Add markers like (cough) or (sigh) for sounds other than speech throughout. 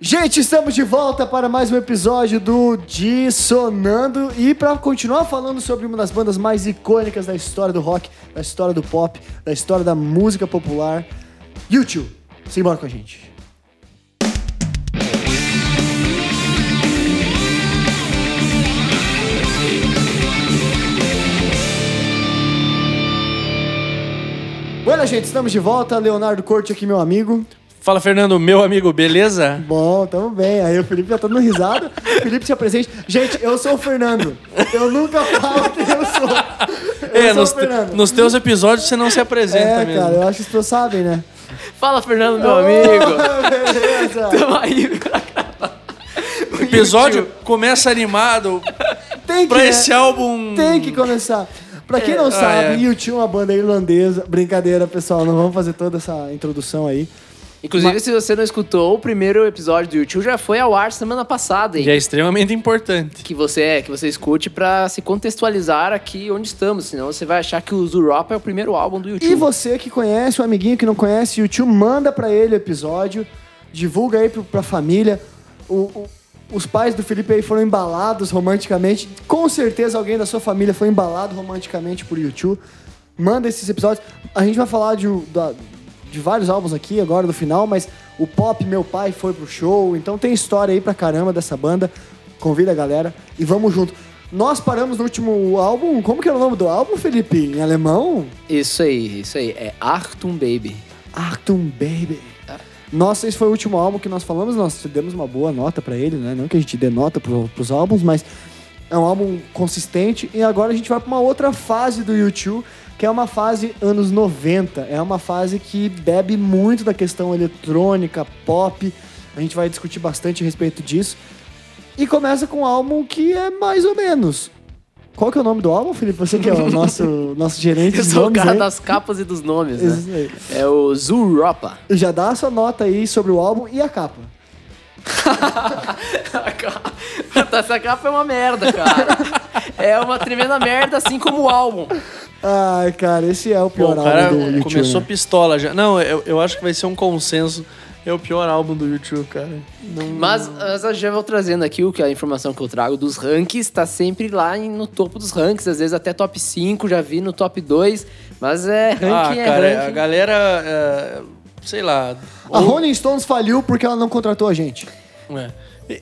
Gente, estamos de volta para mais um episódio do Dissonando e para continuar falando sobre uma das bandas mais icônicas da história do rock, da história do pop, da história da música popular, YouTube. Simbora com a gente. Olha, gente, estamos de volta. Leonardo Corte aqui, meu amigo. Fala, Fernando, meu amigo, beleza? Bom, tamo bem. Aí o Felipe já tá dando risada. (laughs) Felipe se apresente. Gente, eu sou o Fernando. Eu nunca falo quem eu sou. Eu é, sou nos, o Fernando. nos teus episódios você não se apresenta É, mesmo. cara, eu acho que pessoas sabem, né? Fala, Fernando, meu amigo. (laughs) Beleza. Tamo aí. O (laughs) episódio começa animado Tem que, pra né? esse álbum. Tem que começar. Pra quem não ah, sabe, é. U2 é uma banda irlandesa. Brincadeira, pessoal. Não vamos fazer toda essa introdução aí. Inclusive, se você não escutou, o primeiro episódio do YouTube já foi ao ar semana passada, hein? E é extremamente importante. Que você, é, que você escute pra se contextualizar aqui onde estamos. Senão você vai achar que o Zuropa é o primeiro álbum do YouTube. E você que conhece, um amiguinho que não conhece U2, manda pra ele o episódio. Divulga aí pro, pra família. O- o- os pais do Felipe aí foram embalados romanticamente. Com certeza alguém da sua família foi embalado romanticamente por YouTube. Manda esses episódios. A gente vai falar de, da- de vários álbuns aqui agora no final, mas o Pop, meu pai, foi pro show. Então tem história aí pra caramba dessa banda. Convida a galera e vamos junto. Nós paramos no último álbum. Como que era o nome do álbum, Felipe? Em alemão? Isso aí, isso aí. É Achtung Baby. Achtung Baby. Nossa, esse foi o último álbum que nós falamos, nós demos uma boa nota pra ele, né? Não que a gente dê nota pro, pros álbuns, mas é um álbum consistente. E agora a gente vai pra uma outra fase do YouTube, que é uma fase anos 90. É uma fase que bebe muito da questão eletrônica, pop. A gente vai discutir bastante a respeito disso. E começa com um álbum que é mais ou menos. Qual que é o nome do álbum, Felipe? Você que é o (laughs) nosso, nosso gerente Eu sou o nomes cara aí. das capas e dos nomes, né? É o Zuropa. Já dá a sua nota aí sobre o álbum e a capa. (laughs) Essa capa é uma merda, cara. É uma tremenda merda, assim como o álbum. Ai, cara, esse é o pior o cara álbum do YouTube. começou né? pistola já. Não, eu, eu acho que vai ser um consenso. É o pior álbum do YouTube, cara. Não- Mas, mas eu já vou trazendo aqui o que a informação que eu trago dos rankings, tá sempre lá no topo dos rankings, às vezes até top 5, já vi no top 2, mas é ranking Ah, é cara, a ranking. galera. é, sei lá. A ou- Rolling Stones faliu porque ela não contratou a gente. É.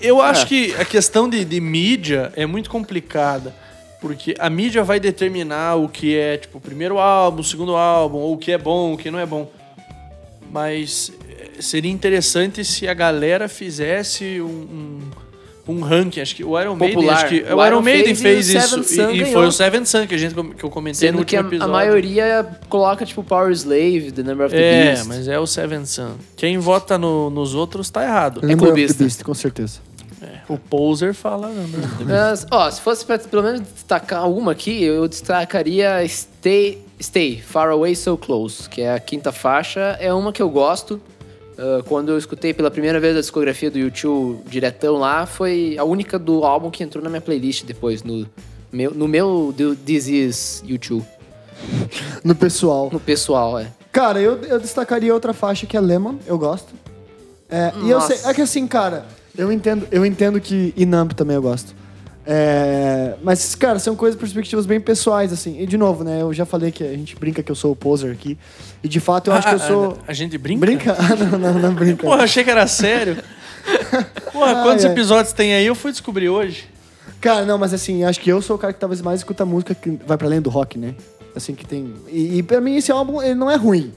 Eu acho É. que a questão de, de mídia é muito complicada. Porque a mídia vai determinar o que é, tipo, o primeiro álbum, o segundo álbum, ou o que é bom, o que não é bom. Mas eh, seria interessante se a galera fizesse um, um, um ranking. Acho que o Iron Maiden, Popular. acho que O o Iron Iron Maiden fez fez isso. Sun E, e foi o Seven Sun que, a gente, que eu comentei no Sendo que último a, a episódio. maioria coloca, tipo, Power Slave, The Number of the É, Beast. mas é o Seven Sun. Quem vota no- nos outros tá errado. Number of the clubista. Beast, com certeza. O poser fala. Mas, ó, se fosse pra pelo menos destacar alguma aqui, eu destacaria Stay, Stay, Far Away So Close, que é a quinta faixa. É uma que eu gosto. Ah, quando eu escutei pela primeira vez a discografia do YouTube diretão lá, foi a única do álbum que entrou na minha playlist depois, no meu, no meu do This Is YouTube, No pessoal. no pessoal, é. Cara, eu, eu destacaria outra faixa que é Lemon, eu gosto. É, e eu sei, é que assim, cara, eu entendo, eu entendo que Inamp também eu gosto. É, mas, cara, são coisas, perspectivas bem pessoais, assim. E, de novo, né, eu já falei que a gente brinca que eu sou o poser aqui. E, de fato, eu acho que eu Ah, sou... A, a gente brinca? Brinca? (laughs) Ah, não, não, não brinca. Porra, achei que era sério. (laughs) Porra, Ai, quantos ai. episódios tem aí? Eu fui descobrir hoje. Cara, não, mas assim, acho que eu sou o cara que talvez mais escuta música que vai pra além do rock, né? Assim, que tem... E, e pra mim esse álbum, ele não é ruim.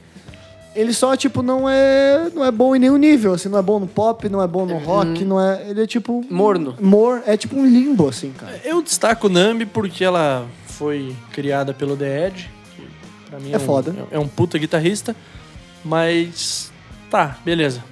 Ele só, tipo, não é, não é bom em nenhum nível, assim. Não é bom no pop, não é bom no rock, não é... Ele é, tipo... Morno. Mor, é tipo um limbo, assim, cara. Eu destaco Nambi porque ela foi criada pelo The Edge. Que pra mim É um, foda. É um puta guitarrista. Mas. Tá, beleza.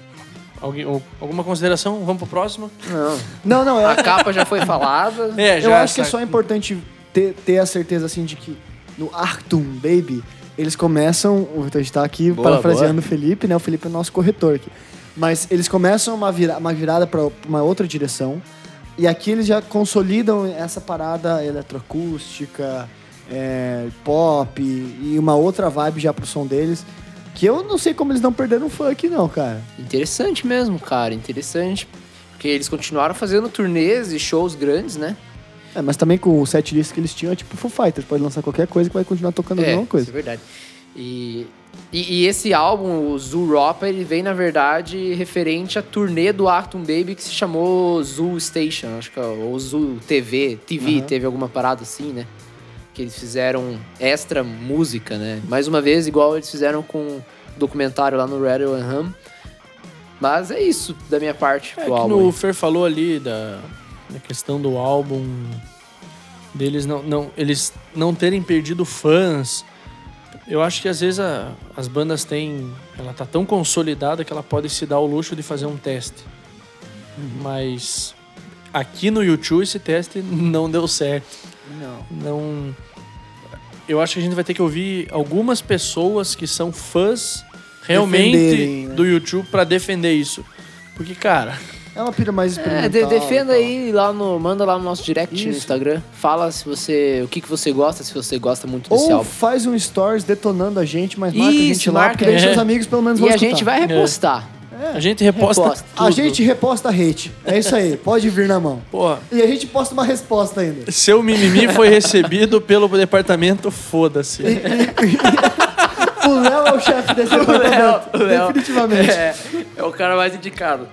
Alguém, ou- alguma consideração? Vamos pro próximo? Não. Não, não, A é... capa já foi falada. É, eu já acho que é só importante ter, ter a certeza, assim, de que no Arctum Baby, eles começam... A gente tá aqui Boa, parafraseando o Felipe, né? O Felipe é o nosso corretor aqui. Mas eles começam uma, vira, uma virada pra uma outra direção. E aqui eles já consolidam essa parada eletroacústica, é, pop e uma outra vibe já pro som deles. Que eu não sei como eles não perderam fã aqui, não, cara. Interessante mesmo, cara, interessante. Porque eles continuaram fazendo turnês e shows grandes, né? É, mas também com o set list que eles tinham, é tipo Foo Fighters. Pode lançar qualquer coisa que vai continuar tocando a É, mesma isso coisa. é verdade. E, e, e esse álbum, o Zoo Ropa, ele vem, na verdade, referente à turnê do Acton Baby que se chamou Zoo Station, acho que é, ou Zoo TV, TV, teve alguma parada assim, né? Que eles fizeram extra música, né? Mais uma vez, igual eles fizeram com o documentário lá no Rattle and Hum. Mas é isso da minha parte É pro que álbum. aí. Fer falou ali da, da questão do álbum deles não, não eles não terem perdido fãs. Eu acho que às vezes a- as bandas têm, ela tá tão consolidada que ela pode se dar o luxo de fazer um teste. Mas aqui no YouTube esse teste não deu certo. Não. Não eu acho que a gente vai ter que ouvir algumas pessoas que são fãs realmente né? do YouTube pra defender isso. Porque, cara, É uma pira mais É, experimental. de- defenda e aí lá no. Manda lá no nosso direct no Isso. Instagram. Fala se você. o que, que você gosta, se você gosta muito desse Ou álbum. faz um stories detonando a gente, mas marca a gente Isso, lá, marca. porque daí É. seus amigos pelo menos E vão a escutar. gente vai repostar. a gente reposta, Reposta. A gente reposta hate. É isso aí, pode vir na mão. Pô, E a gente posta uma resposta ainda. seu mimimi foi recebido pelo departamento, foda-se. O Léo é o chefe desse (laughs) departamento. o Léo. Definitivamente. É, é o cara mais indicado.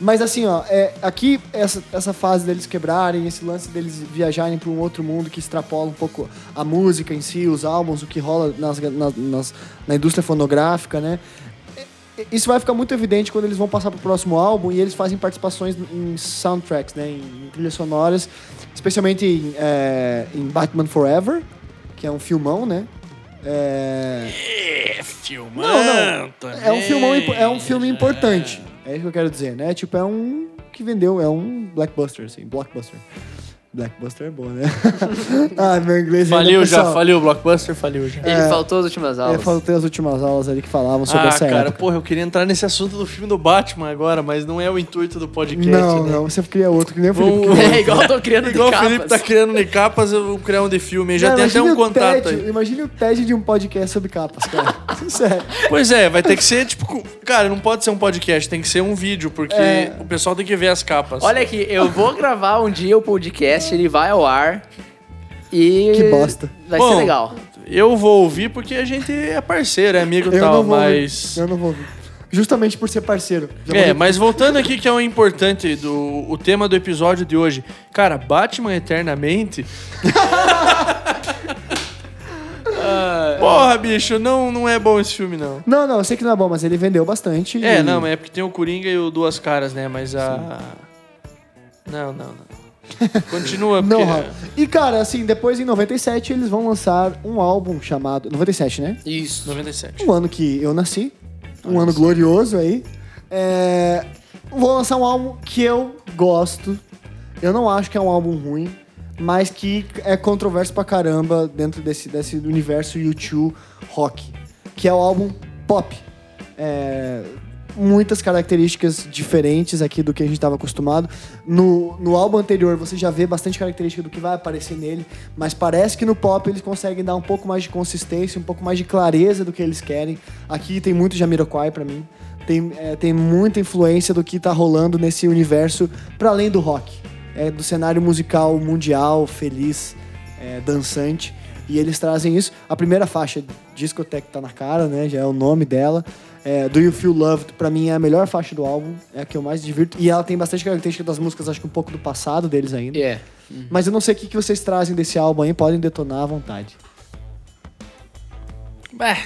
Mas assim, ó, é, aqui essa, essa fase deles quebrarem, esse lance deles viajarem para um outro mundo que extrapola um pouco a música em si, os álbuns, o que rola nas, nas- nas- na indústria fonográfica, né? É, Isso vai ficar muito evidente quando eles vão passar pro próximo álbum e eles fazem participações em soundtracks, né? Em, em trilhas sonoras, especialmente em, é, em Batman Forever, que é um filmão, né? É, É, filmão não, não. É um, filmão, é um filme importante. É isso que eu quero dizer, né? Tipo, é um que vendeu, é um blockbuster, assim, blockbuster. Blackbuster é bom, né? (laughs) ah, meu inglês ainda, Faliu já, faliu, o Blockbuster faliu já. Ele faltou as últimas É, aulas. faltei as últimas aulas ali que falavam sobre Ah, essa cara, época. porra, eu queria entrar nesse assunto do filme do Batman agora, mas não é o intuito do podcast, Não, né? não, você cria outro, que nem o Felipe Vamos- criou. (laughs) É igual eu tô criando Igual o de Felipe tá capas. criando de capas, eu vou criar um de filme. aí Já Não, tem até imagine um o contato TED, aí. Imagine o TED de um podcast sobre capas, cara. Sincero. Pois é, vai ter que ser, tipo, cara, não pode ser um podcast, tem que ser um vídeo, porque É. o pessoal tem que ver as capas. Olha aqui, eu vou gravar um dia o podcast, ele vai ao ar. E. Que bosta. Vai Bom, ser legal. Eu vou ouvir porque a gente é parceiro, é amigo e tal, não vou mas. ouvir. Eu não vou ouvir. Justamente por ser parceiro. Já É, mas voltando aqui que é o importante do o tema do episódio de hoje. Cara, Batman Eternamente. (laughs) Porra, bicho, não, não é bom esse filme, não. Não, não, eu sei que não é bom, mas ele vendeu bastante. É, e- não, mas é porque tem o Coringa e o Duas Caras, né? Mas a. Não, não, não. (laughs) Continua, porque. Não. E, cara, assim, depois em 97 eles vão lançar um álbum chamado. 97, né? Isso. 97. Um ano que eu nasci. Um ano glorioso aí. É... Vou lançar um álbum que eu gosto. Eu não acho que é um álbum ruim, mas que é controverso pra caramba dentro desse, desse universo YouTube rock. Que é o álbum pop. É, Muitas características diferentes aqui do que a gente estava acostumado. No, no álbum anterior você já vê bastante característica do que vai aparecer nele, mas parece que no pop eles conseguem dar um pouco mais de consistência, um pouco mais de clareza do que eles querem. Aqui tem muito Jamiroquai pra mim. Tem, é, tem muita influência do que tá rolando nesse universo para além do rock. É, do cenário musical mundial, feliz, é, dançante. E eles trazem isso. A primeira faixa, Discotheque, tá na cara, né? Já é o nome dela. É, Do You Feel Loved, pra mim, é a melhor faixa do álbum. É a que eu mais divirto. E ela tem bastante característica das músicas, acho que um pouco do passado deles ainda. É. Mas eu não sei o que que vocês trazem desse álbum aí, podem detonar à vontade. É.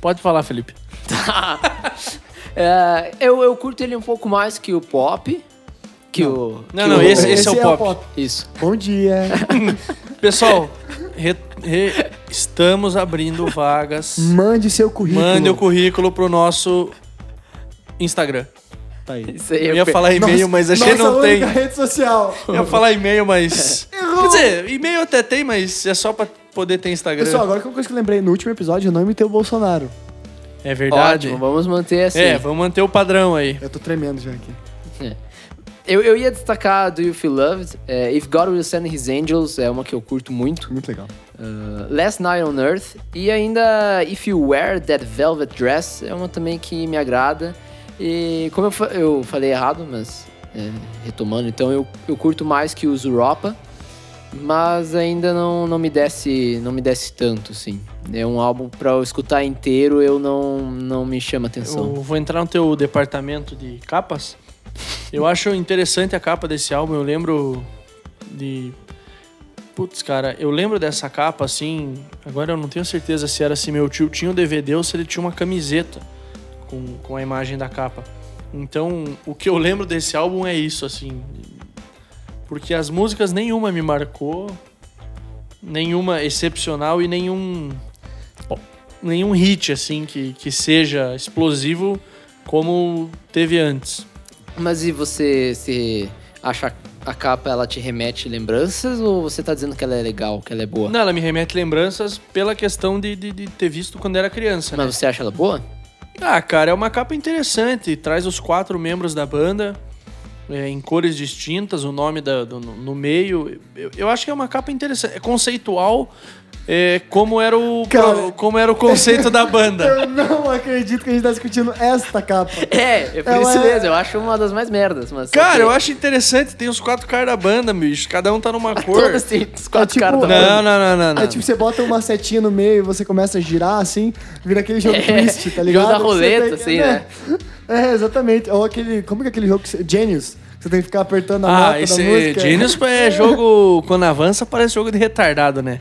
Pode falar, Felipe. (laughs) É, eu, eu curto ele um pouco mais que o pop. Que o. Não, que não, o- esse, esse é o pop. Isso. Bom dia. (laughs) Pessoal, re- re- estamos abrindo vagas. Mande seu currículo. Mande o currículo pro nosso Instagram. Tá aí. Isso aí Eu ia pe- falar e-mail, Nossa- mas a gente nossa não tem. única rede social. Eu ia falar e-mail, mas. Quer dizer, e-mail até tem, mas é só pra poder ter Instagram. Pessoal, agora que uma coisa que eu lembrei, no último episódio eu não imitei o Bolsonaro. é verdade. Ótimo, vamos manter assim. É, vamos manter o padrão aí. Eu tô tremendo já aqui. É. eu, eu ia destacar Do You Feel Loved. É, If God Will Send His Angels é uma que eu curto muito. Muito legal. Uh, Last Night on Earth. E ainda If You Wear That Velvet Dress é uma também que me agrada. E como eu, fa- eu falei errado, mas é, retomando, então eu, eu curto mais que os Europa. Mas ainda não, não me desce não me desce tanto, assim. É um álbum pra eu escutar inteiro, eu não, não me chama atenção. Eu vou entrar no teu departamento de capas. Eu acho interessante a capa desse álbum. Eu lembro de. Putz, cara, eu lembro dessa capa assim. Agora eu não tenho certeza se era se meu tio tinha o DVD ou se ele tinha uma camiseta com, com a imagem da capa. Então, o que eu lembro desse álbum é isso, assim. Porque as músicas nenhuma me marcou, nenhuma excepcional e nenhum nenhum hit assim que, que seja explosivo como teve antes. Mas e você se acha a capa ela te remete lembranças ou você tá dizendo que ela é legal, que ela é boa? Não, ela me remete lembranças pela questão de, de, de ter visto quando era criança, né? Mas você acha ela boa? Ah, cara, é uma capa interessante. Traz os quatro membros da banda é, em cores distintas, o nome da, do- no, no meio. Eu, eu acho que é uma capa interessante. É conceitual, é, como, era o, Cara. pro- como era o conceito da banda. (laughs) Eu não acredito que a gente tá discutindo esta capa. É, é por Ela isso é- mesmo, eu acho uma das mais merdas, mas... Cara, eu acho interessante. Tem os quatro caras da banda, bicho. Cada um tá numa cor. Todas têm os quatro É tipo- caras da Não, banda. não, não, não. não. É tipo, você bota uma setinha no meio e você começa a girar assim, vira aquele jogo É, twist, tá jogo ligado? da Que você roleta, tem assim, né? (laughs) É, exatamente. Ou aquele. Como que é aquele jogo que você. Genius. que Você tem que ficar apertando a Ah, nota esse da música. Genius é (laughs) jogo. Quando avança, parece jogo de retardado, né?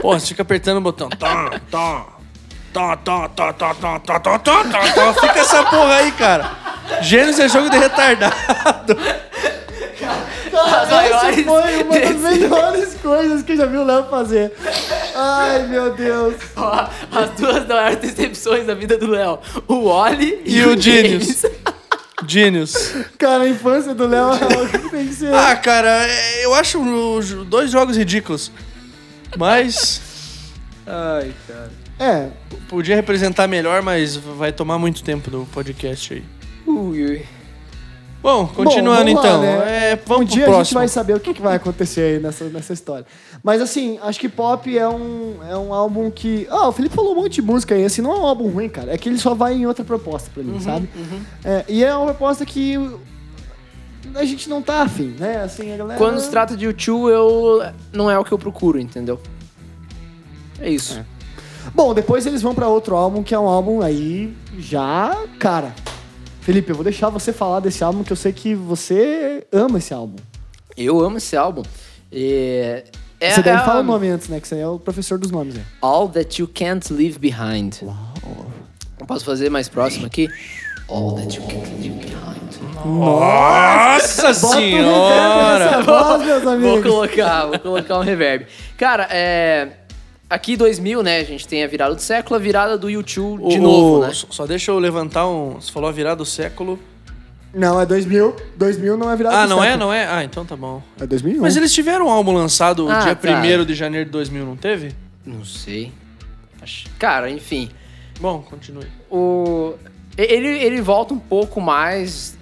Pô, você fica apertando o botão. Tom, tom. Tom, tom, tom, tom, tom, tom, tom, tom, tom, tom. Fica essa porra aí, cara. Gênesis é jogo de retardado. Essa foi uma das desse- melhores coisas que eu já vi o Léo fazer. Ai, meu Deus. Ó, As duas maiores decepções da vida do Léo. O Oli e, E o James. Genius. Genius. Cara, a infância do Léo é algo que tem que ser. Ah, cara, é- eu acho os dois jogos ridículos. Mas. Ai, cara. É, Podia representar melhor, mas vai tomar muito tempo do podcast aí. Ui, ui. Bom, continuando Bom, vamos lá, então. né? É, vamos um dia a gente próximo. vai saber o que, que vai acontecer aí nessa, nessa história. Mas assim, acho que Pop é um, é um álbum que. Ah, o Felipe falou um monte de música aí, assim, não é um álbum ruim, cara. É que ele só vai em outra proposta pra Uhum, mim, sabe? É, e é uma proposta que a gente não tá afim, né? Assim, a galera. Quando se trata de YouTube, eu não é o que eu procuro, entendeu? É isso. Bom, depois eles vão pra outro álbum, que é um álbum aí já. Cara. Felipe, eu vou deixar você falar desse álbum, que eu sei que você ama esse álbum. Eu amo esse álbum. E é, você deve é falar o nome antes, né? Que você é o professor dos nomes, né? All That You Can't Leave Behind. Eu posso fazer mais próximo aqui? All That You Can't Leave Behind. Nossa Bota um reverb senhora! nessa voz, meus Vou amigos. colocar, vou colocar um reverb. Cara, é... Aqui 2000, né? A gente tem a virada do século, a virada do YouTube de O- novo, o- né? Só deixa eu levantar um. Você falou a virada do século. Não, é 2000. 2000 não é virado Ah, do não é? século. Não é? Ah, então tá bom. É 2001. Mas eles tiveram um álbum lançado Ah, dia tá. 1 de janeiro de 2000, não teve? Não sei. Cara, enfim. Bom, continue. O... Ele, ele volta um pouco mais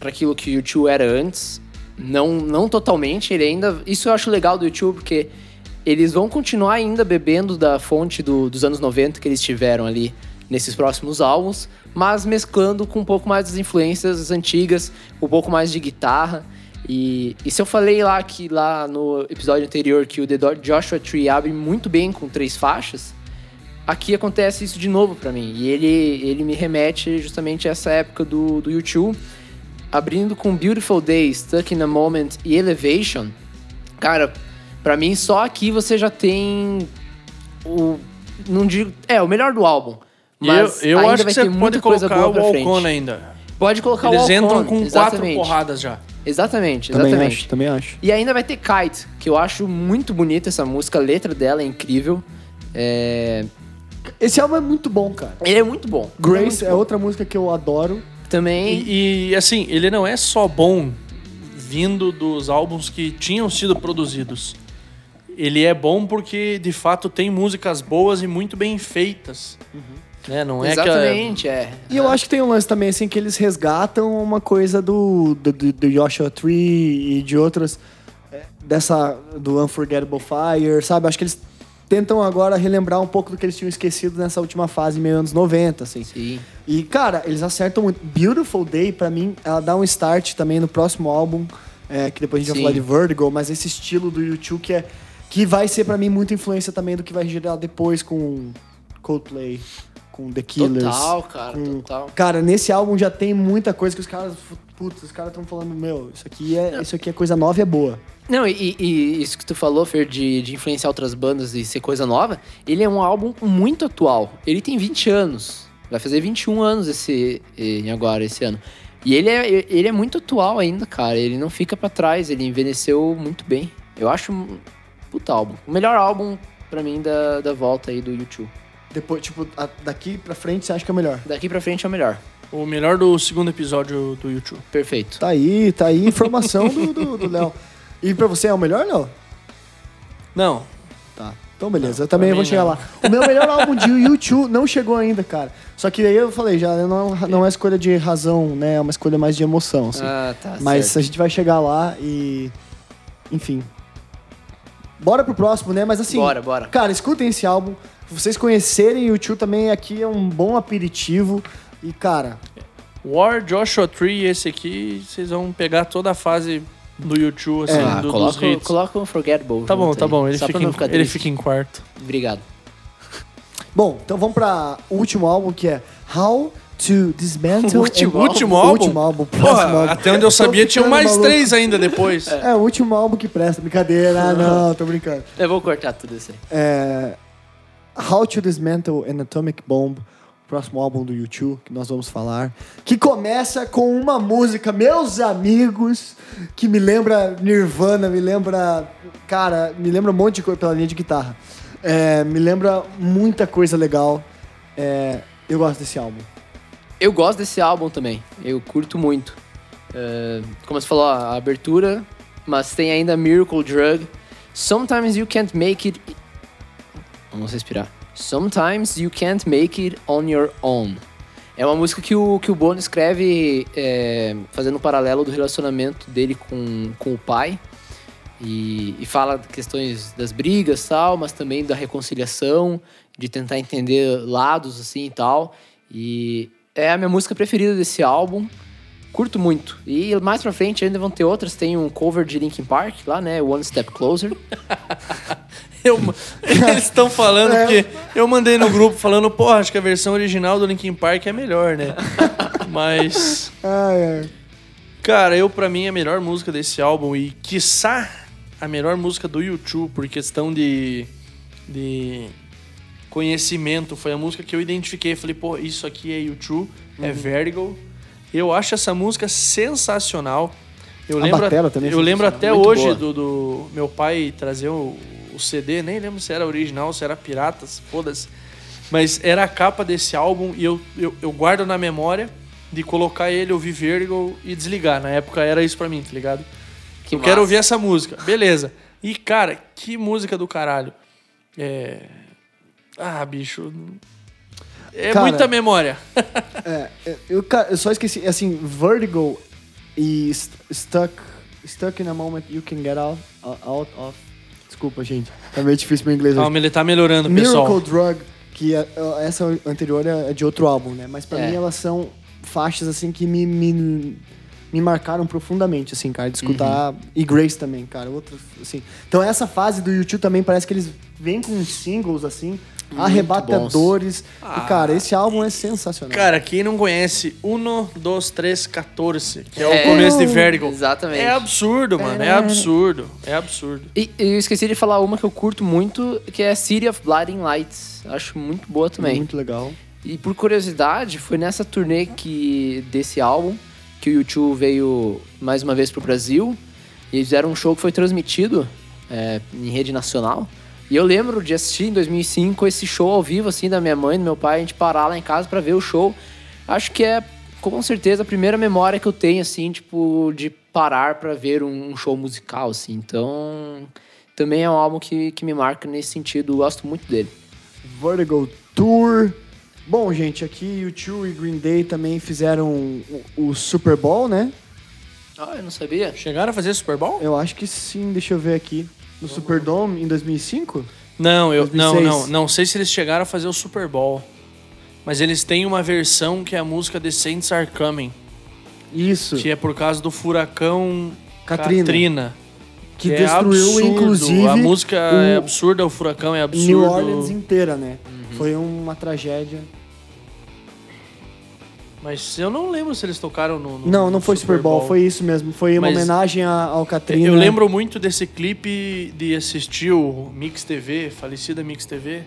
para aquilo que o YouTube era antes. Não, não totalmente, ele ainda. Isso eu acho legal do YouTube, porque eles vão continuar ainda bebendo da fonte do- dos anos 90 que eles tiveram ali nesses próximos álbuns, mas mesclando com um pouco mais das influências antigas, um pouco mais de guitarra. E, e se eu falei lá que lá no episódio anterior que o The Joshua Tree abre muito bem com três faixas, aqui acontece isso de novo pra mim. E ele, ele me remete justamente a essa época do, do YouTube, abrindo com Beautiful Day, Stuck in a Moment e Elevation. Cara, pra mim só aqui você já tem o não digo, é, o melhor do álbum. Mas eu, eu ainda acho vai que ter você muita pode coisa colocar boa o pra frente. Alcon ainda. Pode colocar Eles o entram Alcon, com exatamente. quatro porradas já. Exatamente, Também exatamente. acho, também acho. E ainda vai ter Kite, que eu acho muito bonita essa música, a letra dela é incrível. É... Esse álbum é muito bom, cara. Ele é muito bom. Ele Grace muito é bom. outra música que eu adoro. Também. E, e, assim, ele não é só bom vindo dos álbuns que tinham sido produzidos. Ele é bom porque, de fato, tem músicas boas e muito bem feitas. Né? Não é aquela- Exatamente, é. E eu acho que tem um lance também, assim, que eles resgatam uma coisa do, do, do, do Joshua Tree e de outras. é, Dessa. Do Unforgettable Fire, sabe? Acho que eles tentam agora relembrar um pouco do que eles tinham esquecido nessa última fase, meio anos 90, assim. Sim. E, cara, eles acertam muito. Beautiful Day, pra mim, ela dá um start também no próximo álbum, é, que depois a gente Sim. vai falar de Vertigo, mas esse estilo do YouTube que é. Que vai ser pra mim muita influência também do que vai gerar depois com Coldplay, com The Killers. Total, cara, com- total. Cara, nesse álbum já tem muita coisa que os caras. Putz, os caras estão falando, meu, isso aqui é, isso aqui é coisa nova e é boa. Não, e, e isso que tu falou, Fer, de, de influenciar outras bandas e ser coisa nova, ele é um álbum muito atual. Ele tem 20 anos. Vai fazer 21 anos esse agora, esse ano. E ele é, ele é muito atual ainda, cara. Ele não fica pra trás, ele envelheceu muito bem. Eu acho um puta álbum. O melhor álbum, pra mim, da, da volta aí do YouTube. Depois, tipo, a- daqui pra frente você acha que é o melhor. Daqui pra frente é o melhor. O melhor do segundo episódio do YouTube. Perfeito. Tá aí, tá aí informação do Léo. E pra você é o melhor, Léo? Não, Tá. Então, beleza. eu também vou chegar não. lá. O meu melhor álbum de YouTube não chegou ainda, cara. Só que aí eu falei, já não, não é escolha de razão, né? É uma escolha mais de emoção, assim. Ah, tá. Mas certo. a gente vai chegar lá e. Enfim. Bora pro próximo, né? Mas assim. Bora, bora. Cara, escutem esse álbum. Vocês conhecerem o YouTube também, aqui é um bom aperitivo. E, cara, War, Joshua Tree, esse aqui, vocês vão pegar toda a fase do YouTube, assim, Ah, do, dos coloca, hits. coloca um Forgettable. Tá bom, tá aí, bom, ele, só fica em, ele fica em quarto. Obrigado. bom, então vamos para o último álbum que é How to Dismantle. O último and- último álbum? último álbum. próximo Porra, álbum. até onde eu (laughs) Tô sabia ficando mais maluco. três ainda depois. É, o último álbum que presta. Brincadeira. Ah, não, tô brincando. Eu vou cortar tudo isso aí. É, How to Dismantle an Atomic Bomb, próximo álbum do YouTube que nós vamos falar, que começa com uma música, meus amigos, que me lembra Nirvana, me lembra, cara, me lembra um monte de coisa pela linha de guitarra. É, me lembra muita coisa legal. É, eu gosto desse álbum. Eu gosto desse álbum também. Eu curto muito. É, como você falou, a abertura, mas tem ainda Miracle Drug. Sometimes you can't make it. Vamos respirar. Sometimes you can't make it on your own. É uma música que o, que o Bono escreve é, fazendo um paralelo do relacionamento dele com, com o pai. E, e fala questões das brigas tal, mas também da reconciliação, de tentar entender lados assim e tal. E é a minha música preferida desse álbum. Curto muito. E mais pra frente ainda vão ter outras. Tem um cover de Linkin Park lá, né? One Step Closer. (laughs) Eu- (laughs) eles estão falando É. porque eu mandei no grupo falando, porra, acho que a versão original do Linkin Park é melhor, né? (laughs) Mas, Ai, ai. cara, eu pra mim a melhor música desse álbum e quiçá a melhor música do YouTube por questão de de conhecimento foi a música que eu identifiquei, falei, pô, isso aqui é YouTube, Uhum. é Vertigo. Eu acho essa música sensacional. Eu A lembro, é eu lembro até Muito hoje do, do meu pai trazer o CD, nem lembro se era original, se era piratas, foda-se. Mas era a capa desse álbum e eu, eu, eu guardo na memória de colocar ele, ouvir Vertigo e desligar. Na época era isso pra mim, tá ligado? Que eu quero massa. ouvir essa música. Beleza. E, cara, que música do caralho. É. Ah, bicho. É Cara, muita memória. (laughs) É, eu, ca- eu só esqueci, assim, Vertigo e St- Stuck, Stuck in a Moment You Can Get Out, out of... Desculpa, gente. Tá meio difícil meu inglês hoje. Calma, ele tá melhorando, pessoal. Miracle Drug, que é- é- essa anterior é de outro álbum, né? Mas pra É. mim elas são faixas, assim, que me, me, me marcaram profundamente, assim, cara, de escutar. Uhum. E Grace também, cara, outras, assim. Então essa fase do YouTube também parece que eles vêm com singles, assim, arrebatadores. Ah, e, cara, esse álbum é sensacional. Cara, quem não conhece Uno, Dos, Três, 14, que é, É. o começo de Vertigo. Exatamente. É absurdo, mano. É absurdo. É absurdo. E e eu esqueci de falar uma que eu curto muito, que é City of Blinding Lights. Acho muito boa também. Muito legal. E por curiosidade, foi nessa turnê que, desse álbum que o YouTube veio mais uma vez pro Brasil. E eles fizeram um show que foi transmitido é, em rede nacional. E eu lembro de assistir em 2005 esse show ao vivo, assim, da minha mãe, do meu pai, a gente parar lá em casa pra ver o show. Acho que é, com certeza, a primeira memória que eu tenho, assim, tipo, de parar pra ver um, um show musical, assim. Então, também é um álbum que, que me marca nesse sentido, eu gosto muito dele. Vertigo Tour Bom, gente, aqui U2 e Green Day também fizeram o, o Super Bowl, né? Ah, eu não sabia. Chegaram a fazer Super Bowl? Eu acho que sim, deixa eu ver aqui. No Superdome em 2005? Não, eu não, 2006. não, não sei se eles chegaram a fazer o Super Bowl. Mas eles têm uma versão que é a música The Saints Are Coming, Isso. que é por causa do furacão Katrina. Katrina. Que é destruiu, absurdo. inclusive, A música é o- absurda, o furacão é absurdo. New Orleans inteira, né? Uhum. Foi uma tragédia. Mas eu não lembro se eles tocaram no. no- Não, não foi Super Bowl, foi isso mesmo. Foi uma Mas- homenagem a- ao Katrina. Eu lembro muito desse clipe de assistir o Mix TV, falecida Mix TV.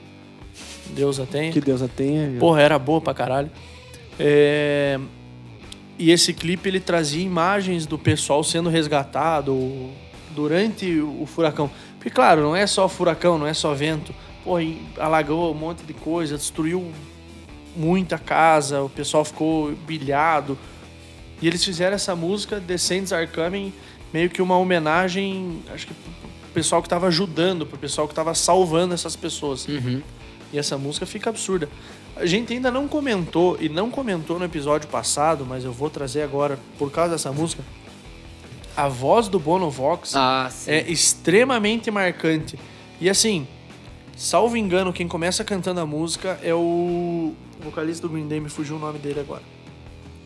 Deus a tenha. Que Deus a tenha. Porra, era boa pra caralho. É, E esse clipe ele trazia imagens do pessoal sendo resgatado durante o furacão. Porque, claro, não é só furacão, não é só vento. E alagou um monte de coisa, destruiu muita casa, o pessoal ficou bilhado. E eles fizeram essa música, Saints Are Coming, meio que uma homenagem, acho que pro pessoal que tava ajudando, pro pessoal que tava salvando essas pessoas. Uhum. E essa música fica absurda. A gente ainda não comentou, e não comentou no episódio passado, mas eu vou trazer agora por causa dessa música. A voz do Bono Vox Ah, é extremamente marcante. E assim, salvo engano, quem começa cantando a música é o vocalista do Green Day, me fugiu o nome dele agora.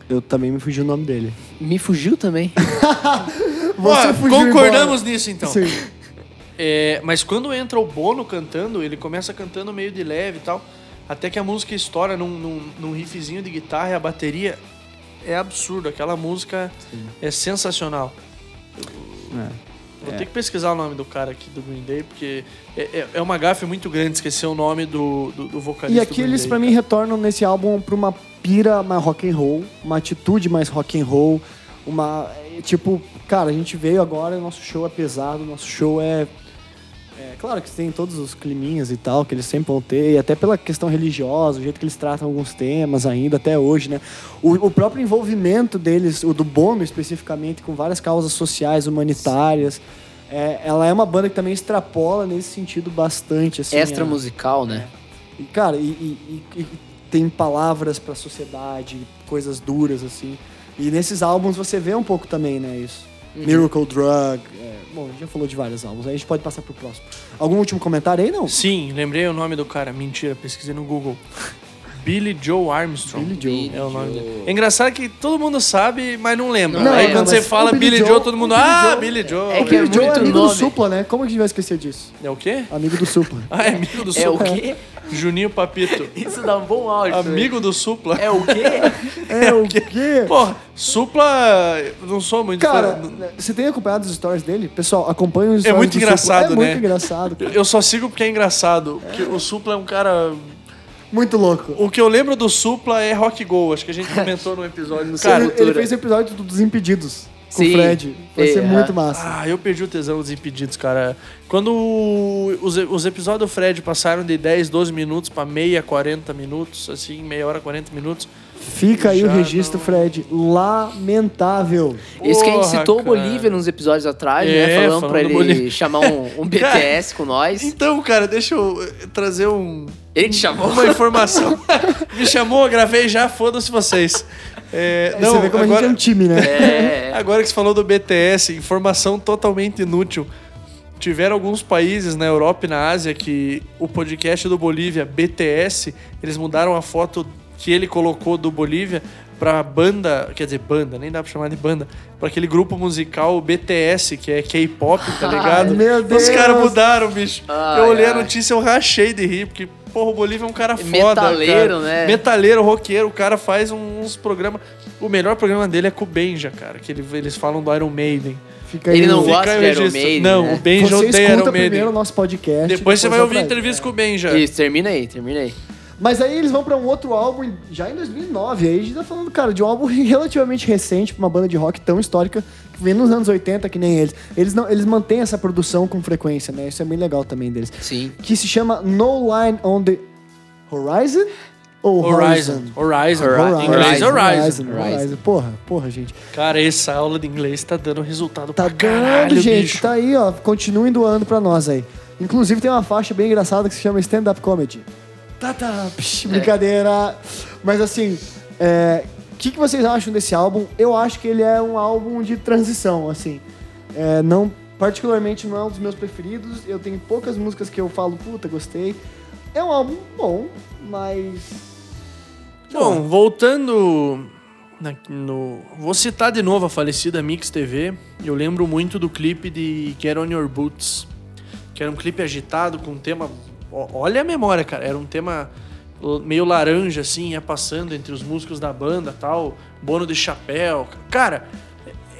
Eu também me fugiu o nome dele. Me fugiu também. (laughs) Você Ó, fugiu concordamos embora. nisso então. Sim. É, mas quando entra o Bono cantando, ele começa cantando meio de leve e tal, até que a música estoura num, num, num riffzinho de guitarra e a bateria é absurdo. Aquela música é sensacional. É. Vou ter que pesquisar o nome do cara aqui do Green Day, porque é, é, é uma gafe muito grande esquecer o nome do, do, do vocalista. E aqui eles, Day, pra mim, retornam nesse álbum pra uma pira mais rock and roll, uma atitude mais rock and roll, uma... é, Tipo, cara, a gente veio agora, o nosso show é pesado, o nosso show é... É claro que tem todos os climinhas e tal, que eles sempre vão ter, e até pela questão religiosa, o jeito que eles tratam alguns temas ainda, até hoje, né? O, o próprio envolvimento deles, o do Bono especificamente, com várias causas sociais, humanitárias, é, ela é uma banda que também extrapola nesse sentido bastante, assim. Extra a- musical, né? e, cara, e, e- e- e tem palavras pra sociedade, coisas duras, assim. E nesses álbuns você vê um pouco também, né, isso. Miracle Drug. é, bom, a gente já falou de vários álbuns, aí a gente pode passar pro próximo. Algum último comentário aí, não? Sim, lembrei o nome do cara. Mentira, pesquisei no Google. Billy Joe Armstrong. Billy Joe. É o nome dele. É engraçado que todo mundo sabe, mas não lembra. Não, Aí é, quando você fala Billy Joe- Joe, todo mundo, Billy ah, Joe- Billy Joe. É que é Billy Joe é amigo nome. do Supla, né? Como que a gente vai esquecer disso? É o quê? Amigo do Supla. (laughs) Ah, é amigo do É o Supla. quê? Juninho Papito. (laughs) Isso dá um bom áudio. Amigo do Supla. É o quê? (laughs) É o quê? Porra, Supla, eu não sou muito Cara, fã. você tem acompanhado as stories dele? Pessoal, acompanha os É stories muito do Supla. engraçado, É né? muito engraçado. cara. Eu só sigo porque é engraçado. Porque o Supla é um cara. Muito louco. O que eu lembro do Supla é Rock Go. Acho que a gente (laughs) comentou no episódio. Cara, ele, ele fez o episódio do- dos Impedidos com Sim. o Fred. Vai ser É, muito ah. massa. Ah, eu perdi o tesão dos impedidos, cara. Quando os, os episódios do Fred passaram de 10, 12 minutos pra meia, 40 minutos, assim, meia hora, 40 minutos. Fica aí o Já registro, não- Fred. Lamentável. Isso que a gente citou o cara. Bolívia nos episódios atrás, É, né? Falando falando pra ele Bolívia. chamar um, um (laughs) BTS com nós. Então, cara, deixa eu eh, trazer um, Ele te chamou? uma informação. Me chamou, gravei já, foda-se vocês. É, não, você vê como a agora, gente é um time, né? É. agora que você falou do BTS, informação totalmente inútil. Tiveram alguns países na Europa e na Ásia que o podcast do Bolívia, BTS, eles mudaram a foto que ele colocou do Bolívia pra banda, quer dizer, banda, nem dá pra chamar de banda, pra aquele grupo musical BTS, que é K-pop, tá ligado? Ai, meu Os Deus. caras mudaram, bicho. Ai, eu olhei a ai. notícia, eu rachei de rir, porque, porra, o Bolívia é um cara foda. Metaleiro, cara. né? Metaleiro, roqueiro, o cara faz uns programas. O melhor programa dele é com o Benja, cara, que ele- eles falam do Iron Maiden. Fica aí Ele não o- Fica gosta aí o de Iron. Maiden, Não, né? o Benja Você odeia escuta Iron primeiro o Maiden. nosso podcast. Depois você vai ouvir a entrevista com o Benja. Isso, termina aí, termina aí. Mas aí eles vão pra um outro álbum já em 2009. Aí a gente tá falando, cara, de um álbum (laughs) relativamente recente pra uma banda de rock tão histórica que vem nos anos 80 que nem eles. Eles não, eles mantêm essa produção com frequência, né? Isso é bem legal também deles. Sim. Que se chama No Line on the Horizon ou Horizon. Horizon. Hori- Em inglês, Horizon. Horizon. Porra, porra, gente. Cara, essa aula de inglês tá dando resultado Tá pra caralho, dando, gente. bicho. Tá aí, ó. Continuem doando pra nós aí. Inclusive tem uma faixa bem engraçada que se chama Stand Up Comedy. Tá, tá, psh, brincadeira. Mas assim, é, o que, que vocês acham desse álbum? Eu acho que ele é um álbum de transição, assim. É, não, particularmente não é um dos meus preferidos. Eu tenho poucas músicas que eu falo, puta, gostei. É um álbum bom, mas. Bom, voltando na- no, vou citar de novo a falecida Mix TV. Eu lembro muito do clipe de Get On Your Boots, que era um clipe agitado com um tema. Olha a memória, cara. Era um tema meio laranja, assim, ia passando entre os músicos da banda tal. Bono de chapéu. Cara,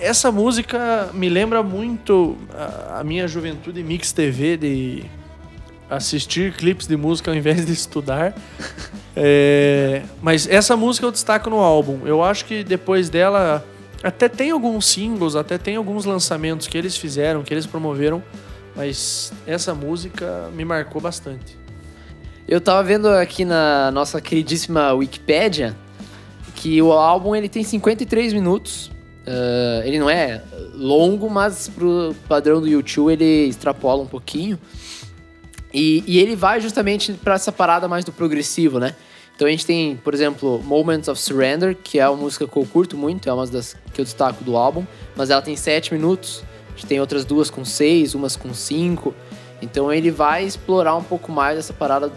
essa música me lembra muito a, a minha juventude Mix TV de assistir clipes de música ao invés de estudar. (laughs) É, mas essa música eu destaco no álbum. Eu acho que depois dela até tem alguns singles, até tem alguns lançamentos que eles fizeram, que eles promoveram, mas essa música me marcou bastante. Eu tava vendo aqui na nossa queridíssima Wikipédia que o álbum ele tem 53 minutos. Ah, ele não é longo, mas pro padrão do YouTube ele extrapola um pouquinho. E, e ele vai justamente para essa parada mais do progressivo, né? Então a gente tem, por exemplo, Moments of Surrender, que é uma música que eu curto muito, é uma das que eu destaco do álbum, mas ela tem 7 minutos. A gente tem outras duas com 6, umas com 5. Então ele vai explorar um pouco mais essa parada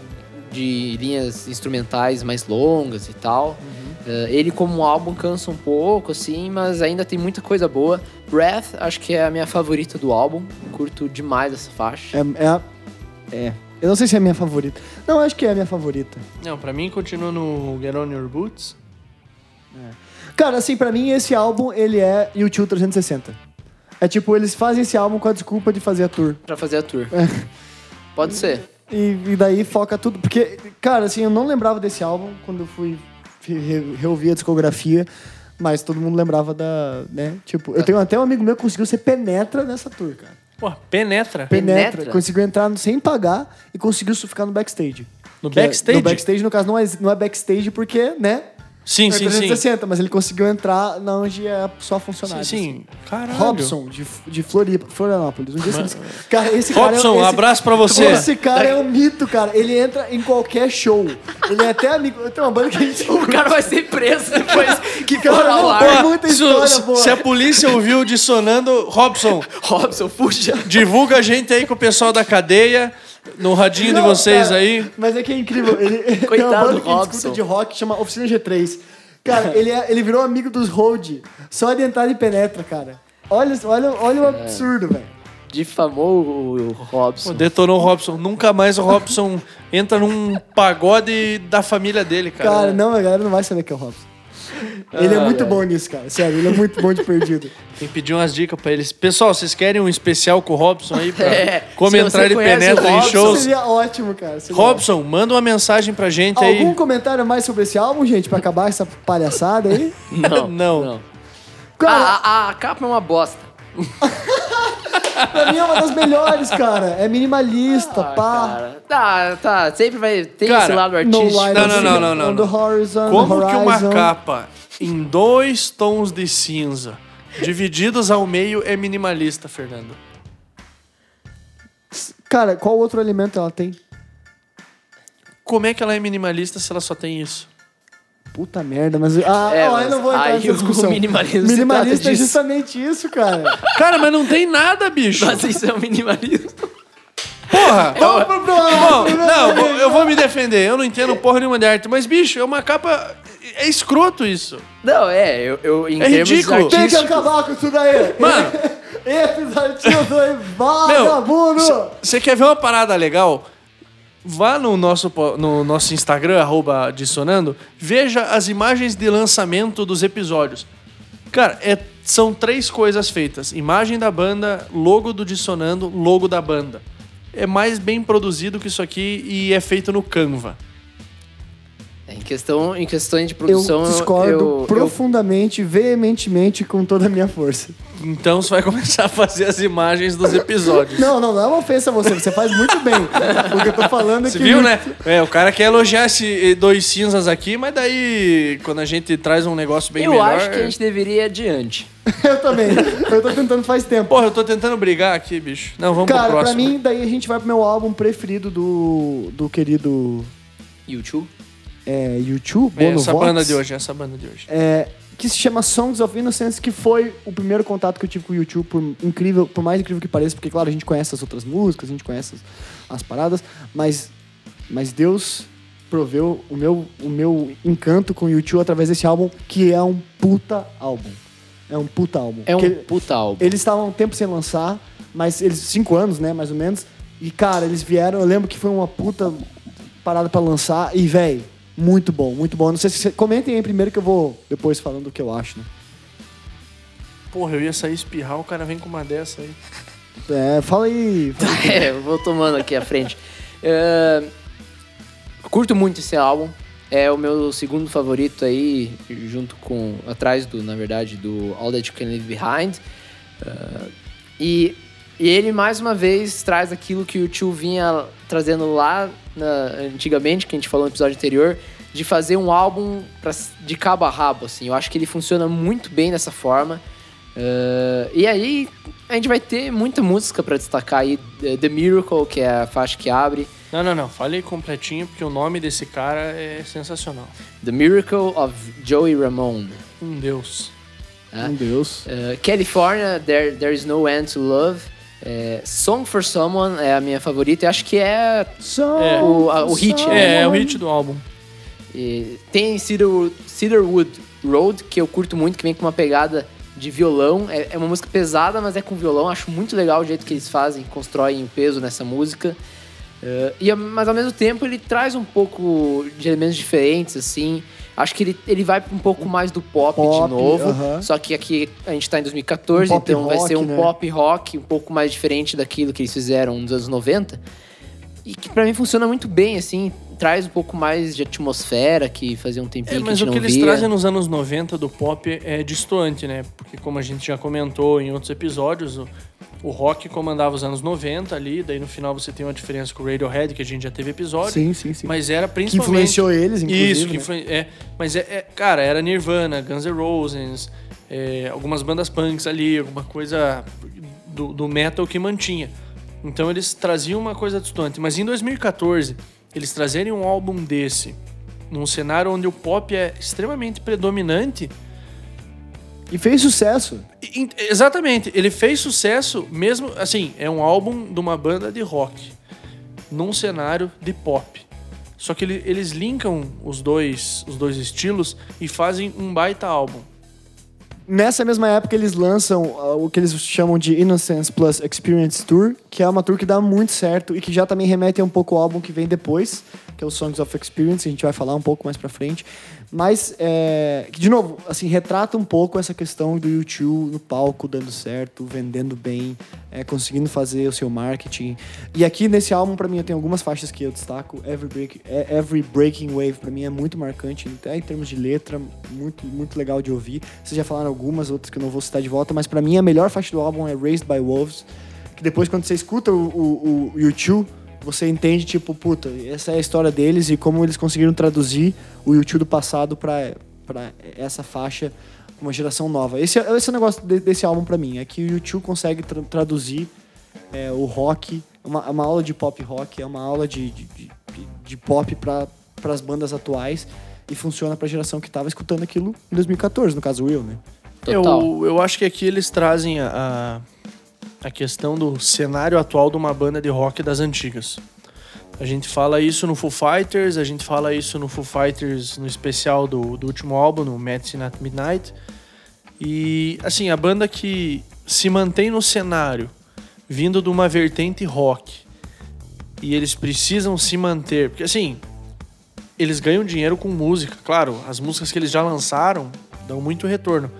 de linhas instrumentais mais longas e tal. Eh, ele como álbum cansa um pouco, assim, mas ainda tem muita coisa boa. Breath, acho que é a minha favorita do álbum. Curto demais essa faixa. É, é, a- é. Eu não sei se é a minha favorita. Não, acho que é a minha favorita. Não, pra mim continua no Get On Your Boots. Cara, assim, pra mim esse álbum, ele é YouTube 360. É tipo, eles fazem esse álbum com a desculpa de fazer a tour. Pra fazer a tour. Pode ser. E, e daí foca tudo. Porque, cara, assim, eu não lembrava desse álbum quando eu fui re- reouvir a discografia. Mas todo mundo lembrava da, né? Tipo, eu tenho até um amigo meu que conseguiu ser penetra nessa tour, cara. Pô, penetra. Penetra. Penetra? Conseguiu entrar sem pagar e conseguiu ficar no backstage. No Que é- backstage? no backstage, no caso, não é, não é backstage porque, né? Sim, sim, sim. 360, mas ele conseguiu entrar na onde é só Sim, funcionário. sim. Caralho. Robson, de, de Floripa, Florianópolis. Um dia Cara, esse cara Robson, é, esse, abraço pra você. Esse cara é um mito, cara. Ele entra em qualquer show. Ele é até amigo. Tem uma banda que a gente. (laughs) O cara vai ser preso depois que for Cara, ao não, ar. Tem muita se, história se- boa. se a polícia ouviu dissonando, Robson, (laughs) Robson, fuja. divulga a gente aí com o pessoal da cadeia, no radinho de Não, vocês cara, aí. Mas é que é incrível. Ele (laughs) tem uma Coitado banda do que Robson. escuta de rock chama Oficina G3. Cara, ele, é- ele virou amigo dos Road. Só de entrar e penetra, cara. Olha, olha, olha o absurdo, velho. Difamou o, o Robson. Pô, Detonou o Robson. Nunca mais o Robson entra num pagode da família dele, cara. Cara, não, a galera não vai saber que é o Robson. Ele é muito bom nisso, cara. Sério, ele é muito bom de perdido. (laughs) Tem que pedir umas dicas pra eles. Pessoal, vocês querem um especial com o Robson aí? Pra (laughs) É, como se entrar você ele conhece penetra o em Robson, shows. Seria ótimo, cara. seria Robson, manda uma mensagem pra gente Algum aí. comentário mais sobre esse álbum, gente, pra acabar essa palhaçada aí? (laughs) Não, Não. Cara, A, a- a capa é uma bosta. pra mim é uma das melhores, cara. É minimalista, Ah, pá. cara. Tá, tá. Sempre vai ter Cara, esse lado No artístico. Não, não, não, não, não, on the não. horizon, Como que uma horizon. capa em dois tons de cinza, divididos ao meio, é minimalista, Fernando? Cara, qual outro alimento ela tem? Como é que ela é minimalista se ela só tem isso? Puta merda, mas. Ah, É, ó, mas eu não vou entrar aí nessa o discussão. minimalismo Minimalista é justamente isso, cara. Cara, mas não tem nada, bicho. Mas isso é um minimalismo. Porra! Vamos pro Bom, próximo. não, vou- eu vou me defender. Eu não entendo porra nenhuma de arte. Mas, bicho, é uma capa. É escroto isso. Não, é, eu, eu em É termos ridículo. Tem que acabar com isso daí. Mano. (laughs) Esses artigos aí, vagabundo. Você quer ver uma parada legal? Vá no nosso, no nosso Instagram, arroba dissonando, veja as imagens de lançamento dos episódios. Cara, é- são três coisas feitas: imagem da banda, logo do Dissonando, logo da banda. É mais bem produzido que isso aqui e é feito no Canva. Em, questão, em questões de Eu produção, discordo eu, eu, profundamente, veementemente, com toda a minha força. Então você vai começar a fazer as imagens dos episódios. Não, não, não é uma ofensa a você, você faz muito bem. O que eu tô falando é Você que. viu, né? É, o cara quer elogiar esse dois cinzas aqui, mas daí quando a gente traz um negócio bem eu melhor... acho que a gente deveria ir adiante. (laughs) Eu também. Eu tô tentando faz tempo. Porra, eu tô tentando brigar aqui, bicho. Não, vamos Cara, pro pra próximo. mim, daí a gente vai pro meu álbum preferido do, do querido YouTube. É, YouTube, É essa Vox, banda de hoje, essa banda de hoje. é, que se chama Songs of Innocence, que foi o primeiro contato que eu tive com o YouTube, por incrível, por mais incrível que pareça, porque claro, a gente conhece as outras músicas, a gente conhece as, as paradas, mas, mas Deus proveu o meu, o meu encanto com o YouTube através desse álbum, que é um puta álbum. É um puta álbum. É um Que- puta álbum. eles estavam um tempo sem lançar, mas eles. Cinco anos, né, mais ou menos. E, cara, eles vieram. Eu lembro que foi uma puta parada pra lançar. E, velho, muito bom, muito bom. Não sei se. Comentem aí primeiro que eu vou depois falando o que eu acho, né? Porra, eu ia sair espirrar, o cara vem com uma dessa aí. É, fala aí. (laughs) É, eu vou tomando aqui à frente. É, curto muito esse álbum. É o meu segundo favorito aí, junto com. atrás do, na verdade, do All That You Can Leave Behind. É, e, e ele, mais uma vez, traz aquilo que o tio vinha trazendo lá na- antigamente, que a gente falou no episódio anterior, de fazer um álbum pra, de cabo a rabo, assim. Eu acho que ele funciona muito bem dessa forma. Uh, e aí a gente vai ter muita música pra destacar aí. The The Miracle, que é a faixa que abre. Não, não, não. Falei completinho, porque o nome desse cara é sensacional. The Miracle of Joey Ramone. Um deus. né? Meu Deus. Uh, California, There, There Is No End to Love. É, Song for Someone é a minha favorita. Eu acho que é. O- a- o hit, né? É, é o hit do álbum. e tem Cedarwood, Cedarwood Road, que eu curto muito, que vem com uma pegada de violão. É, é uma música pesada, mas é com violão. Acho muito legal o jeito que eles fazem, constroem o peso nessa música. Uh, e, mas ao mesmo tempo ele traz um pouco de elementos diferentes, assim. Acho que ele, ele vai um pouco mais do pop, Pop, de novo. aham. Só que aqui a gente tá em 2014, Um então vai ser rock, um né? pop rock um pouco mais diferente daquilo que eles fizeram nos anos 90. E que pra mim funciona muito bem, assim. Traz um pouco mais de atmosfera que fazia um tempinho É, que a mas gente o que eles via. trazem nos anos 90 do pop é distoante, né? Porque como a gente já comentou em outros episódios, o, o rock comandava os anos 90 ali, daí no final você tem uma diferença com o Radiohead, que a gente já teve episódio. Sim, sim, sim. Mas era que principalmente... influenciou eles, inclusive. Isso, que né? influen- é, mas é, é- cara, era Nirvana, Guns N' Roses, é, algumas bandas punks ali, alguma coisa do, do metal que mantinha. Então eles traziam uma coisa distante. Mas em 2014, eles trazerem um álbum desse, num cenário onde o pop é extremamente predominante, E fez sucesso. e- exatamente, ele fez sucesso mesmo, assim, é um álbum de uma banda de rock, num cenário de pop. Só que ele- eles linkam os dois, os dois estilos e fazem um baita álbum. Nessa mesma época, eles lançam ah, o que eles chamam de Innocence Plus Experience Tour, que é uma tour que dá muito certo e que já também remete a um pouco ao álbum que vem depois, que é o Songs of Experience, a gente vai falar um pouco mais pra frente. Mas, é, de novo, assim, retrata um pouco essa questão do YouTube no palco dando certo, vendendo bem, é, conseguindo fazer o seu marketing. E aqui nesse álbum, pra mim, eu tenho algumas faixas que eu destaco. Every, Break, é, Every Breaking Wave, pra mim, é muito marcante, até em termos de letra, muito, muito legal de ouvir. Vocês já falaram algumas, outras que eu não vou citar de volta, mas pra mim a melhor faixa do álbum é Raised by Wolves, que depois quando você escuta o, o, o YouTube, você entende, tipo, puta, essa é a história deles e como eles conseguiram traduzir o YouTube do passado pra, pra essa faixa, uma geração nova. Esse, é- esse é o negócio de- desse álbum pra mim, é que o YouTube consegue tra- traduzir é, o rock, uma, uma aula de pop rock, é uma aula de, de, de, de pop para as bandas atuais e funciona pra geração que tava escutando aquilo em 2014, no caso eu, né? Total. Eu, eu acho que aqui eles trazem a, a, a questão do cenário atual de uma banda de rock das antigas. A gente fala isso no Foo Fighters, a gente fala isso no Foo Fighters no especial do, do último álbum, no Medicine at Midnight. E, assim, a banda que se mantém no cenário, vindo de uma vertente rock, e eles precisam se manter, porque, assim, eles ganham dinheiro com música, claro, as músicas que eles já lançaram dão muito retorno.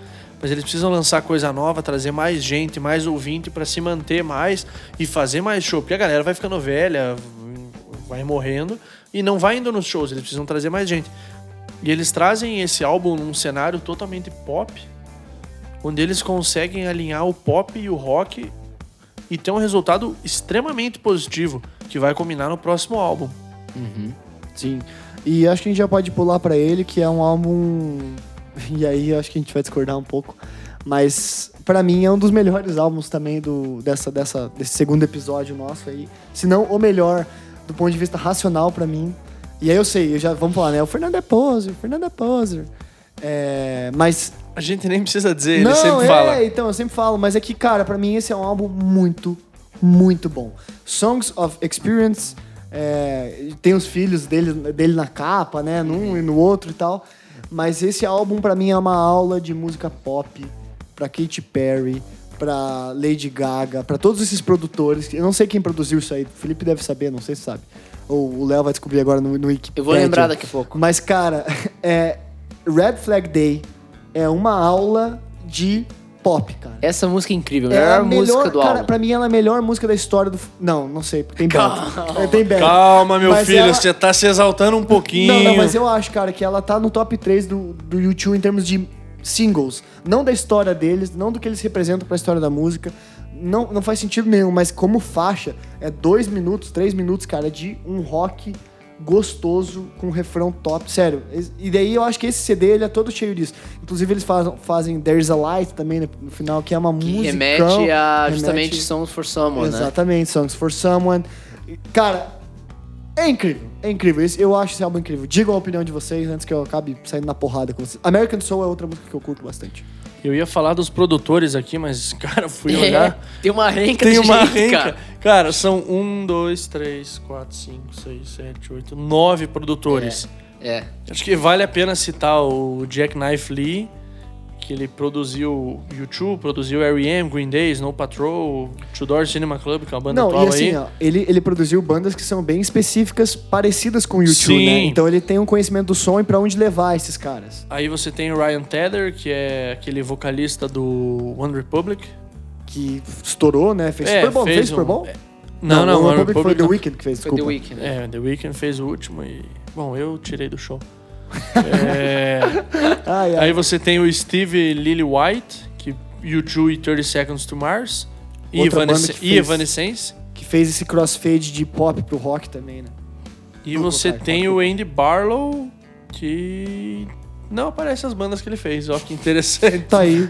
Mas eles precisam lançar coisa nova, trazer mais gente, mais ouvinte pra se manter mais e fazer mais show. Porque a galera vai ficando velha, vai morrendo e não vai indo nos shows, eles precisam trazer mais gente. E eles trazem esse álbum num cenário totalmente pop, onde eles conseguem alinhar o pop e o rock e ter um resultado extremamente positivo que vai combinar no próximo álbum. Sim. E acho que a gente já pode pular pra ele, que é um álbum. (laughs) E aí eu acho que a gente vai discordar um pouco. Mas pra mim é um dos melhores álbuns também do, dessa, dessa, desse segundo episódio nosso aí. Se não o melhor do ponto de vista racional pra mim. E aí eu sei, eu já, vamos falar, né? O Fernando é poser, o Fernando é poser. É, mas A gente nem precisa dizer, ele não, sempre é, fala. então, eu sempre falo, mas é que, cara, pra mim esse é um álbum muito, muito bom. Songs of Experience, é, tem os filhos dele, dele na capa, né, num e no outro e tal, mas esse álbum pra mim é uma aula de música pop, pra Katy Perry, pra Lady Gaga, pra todos esses produtores, eu não sei quem produziu isso aí, o Felipe deve saber, não sei se sabe, ou o Léo vai descobrir agora no, no Wikipedia. Eu vou lembrar daqui a pouco. Mas, cara, (laughs) é, Red Flag Day é uma aula de pop, cara. Essa música é incrível, a É melhor, a música do cara, álbum. Pra mim, ela é a melhor música da história do. Não, não sei, porque tem Bad. É, tem Bad. Calma, meu Mas filho, ela- você tá se exaltando um pouquinho. Não, não, mas eu acho, cara, que ela tá no top 3 do, do YouTube em termos de singles. Não da história deles, não do que eles representam pra história da música. Não, não faz sentido nenhum, mas como faixa, é dois minutos, três minutos, cara, de um rock gostoso com um refrão top. Sério. E daí eu acho que esse CD ele é todo cheio disso. Inclusive, eles fazem, fazem There's a Light também né, no final, que é uma Que música. remete a justamente Songs for Someone, né? Exatamente, Songs for Someone. Cara, é incrível, é incrível. Eu acho esse álbum incrível. Digam a opinião de vocês antes que eu acabe saindo na porrada com vocês. American Soul é outra música que eu curto bastante. Eu ia falar dos produtores aqui, mas, (laughs) cara, fui É, olhar. tem uma renca Tem de uma gente, renca. cara. Cara. são um, dois, três, quatro, cinco, seis, sete, oito, nove produtores. É. Acho que vale a pena citar o Jack Knife Lee, que ele produziu YouTube, produziu R.E.M., Green Day, Snow Patrol, Tudor Cinema Club, que é uma banda Não, atual e assim, aí. ó, ele, ele produziu bandas que são bem específicas, parecidas com o YouTube, Sim. né? Então ele tem um conhecimento do som e pra onde levar esses caras. Aí você tem o Ryan Tedder, que é aquele vocalista do One Republic. Que estourou, né? Fez É, Super Bowl, fez fez Super um- Bowl? é. Não, não, o One Republic foi Republic The não. Weeknd que fez, Foi desculpa. The Weeknd. né? É, The Weeknd fez o último e... Bom, eu tirei do show. É, Ai, ai. Aí você tem o Steve Lillywhite, que U2 e 30 Seconds to Mars. E, Outra Evanescence, que e fez- Evanescence. Que fez esse crossfade de pop pro rock também, né? E Vou você colocar, tem o Andy Barlow, que não aparece as bandas que ele fez, ó que interessante. Tá aí.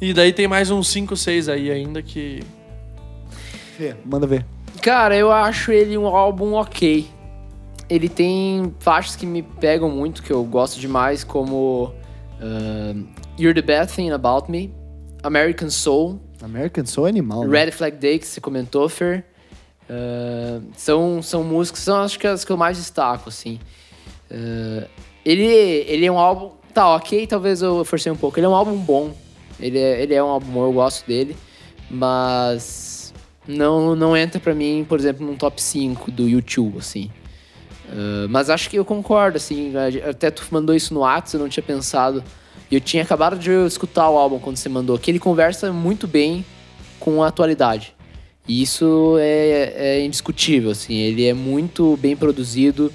E daí tem mais uns 5, 6 aí ainda que... Fê, manda ver. Cara, eu acho ele um álbum ok. Ele tem faixas que me pegam muito, que eu gosto demais, como uh, You're the Bad Thing About Me, American Soul, American Soul é animal. né? Red Flag Day, que você comentou, Fer. Uh, são, são músicas, são acho que as que eu mais destaco, assim. Uh, ele, ele é um álbum. Tá, ok, talvez eu forcei um pouco. Ele é um álbum bom. Ele é, ele é um álbum bom, eu gosto dele. Mas não, não entra pra mim, por exemplo, num top 5 do YouTube, assim. Uh, mas acho que eu concordo, assim. Até tu mandou isso no Whats, eu não tinha pensado. Eu tinha acabado de escutar o álbum quando você mandou, que ele conversa muito bem com a atualidade. E isso é, é indiscutível, assim. Ele é muito bem produzido.